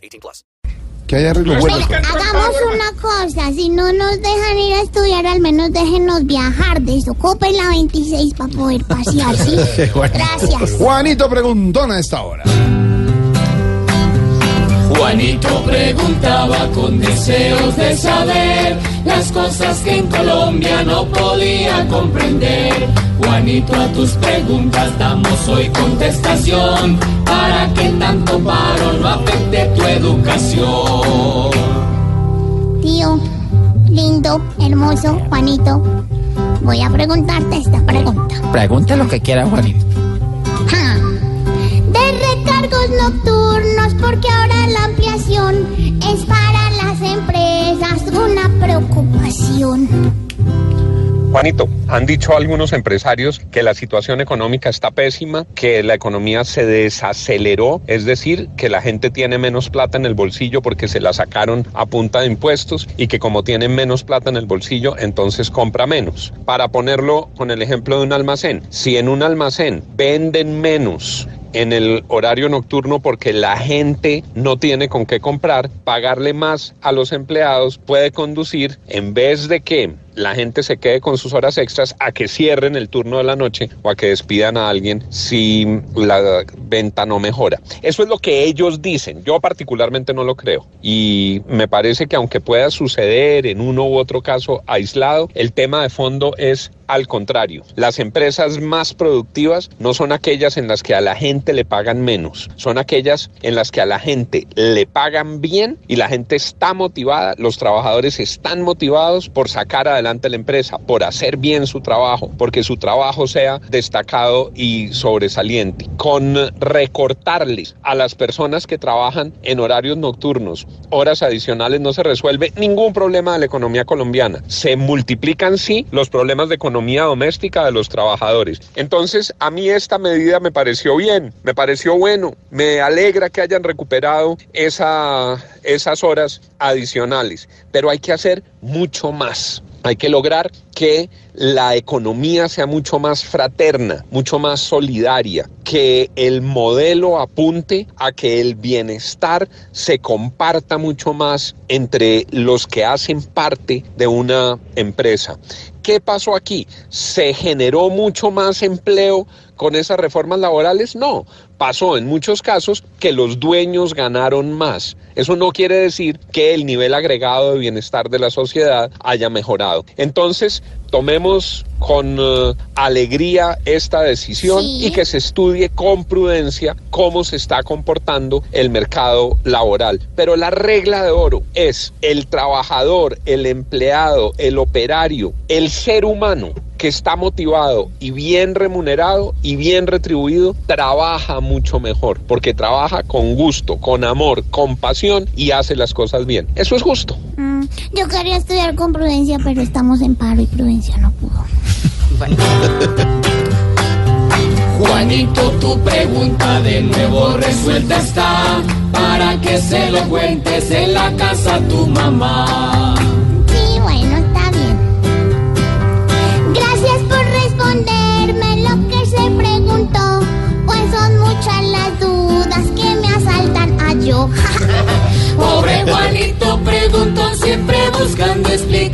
18 plus. Que hay arreglo bueno. Hagamos una cosa, si no nos dejan ir a estudiar, al menos déjenos viajar. Desocupen la 26 para poder pasear, ¿sí? Gracias. Juanito preguntón a esta hora. Juanito preguntaba con deseos de saber las cosas que en Colombia no podía comprender. Juanito, a tus preguntas damos hoy contestación para que tanto paro no afecte educación. Tío, lindo, hermoso, Juanito, voy a preguntarte esta pregunta. Pregunte lo que quiera, Juanito. Ja. De recargos nocturnos, porque ahora Juanito, han dicho algunos empresarios que la situación económica está pésima, que la economía se desaceleró, es decir, que la gente tiene menos plata en el bolsillo porque se la sacaron a punta de impuestos y que como tienen menos plata en el bolsillo, entonces compra menos. Para ponerlo con el ejemplo de un almacén, si en un almacén venden menos en el horario nocturno porque la gente no tiene con qué comprar, pagarle más a los empleados puede conducir en vez de que la gente se quede con sus horas extras a que cierren el turno de la noche o a que despidan a alguien si la venta no mejora. Eso es lo que ellos dicen. Yo particularmente no lo creo. Y me parece que aunque pueda suceder en uno u otro caso aislado, el tema de fondo es al contrario. Las empresas más productivas no son aquellas en las que a la gente le pagan menos, son aquellas en las que a la gente le pagan bien y la gente está motivada, los trabajadores están motivados por sacar adelante la empresa, por hacer bien su trabajo, porque su trabajo sea destacado y sobresaliente. Con recortarles a las personas que trabajan en horarios nocturnos, horas adicionales, no se resuelve ningún problema de la economía colombiana. Se multiplican sí los problemas de economía doméstica de los trabajadores. Entonces, a mí esta medida me pareció bien, me pareció bueno, me alegra que hayan recuperado esa, esas horas adicionales, pero hay que hacer mucho más. Hay que lograr que la economía sea mucho más fraterna, mucho más solidaria, que el modelo apunte a que el bienestar se comparta mucho más entre los que hacen parte de una empresa. ¿Qué pasó aquí? ¿Se generó mucho más empleo con esas reformas laborales? No, pasó en muchos casos que los dueños ganaron más. Eso no quiere decir que el nivel agregado de bienestar de la sociedad haya mejorado. Entonces, tomemos con uh, alegría esta decisión Sí. y que se estudie con prudencia cómo se está comportando el mercado laboral. Pero la regla de oro es el trabajador, el empleado, el operario, el ser humano que está motivado y bien remunerado y bien retribuido, trabaja mucho mejor, porque trabaja con gusto, con amor, con pasión y hace las cosas bien. Eso es justo. Mm, yo quería estudiar con Prudencia, pero estamos en paro y Prudencia no pudo. Juanito, tu pregunta de nuevo resuelta está para que se lo cuentes en la casa a tu mamá. Juanito preguntó siempre buscando explicación,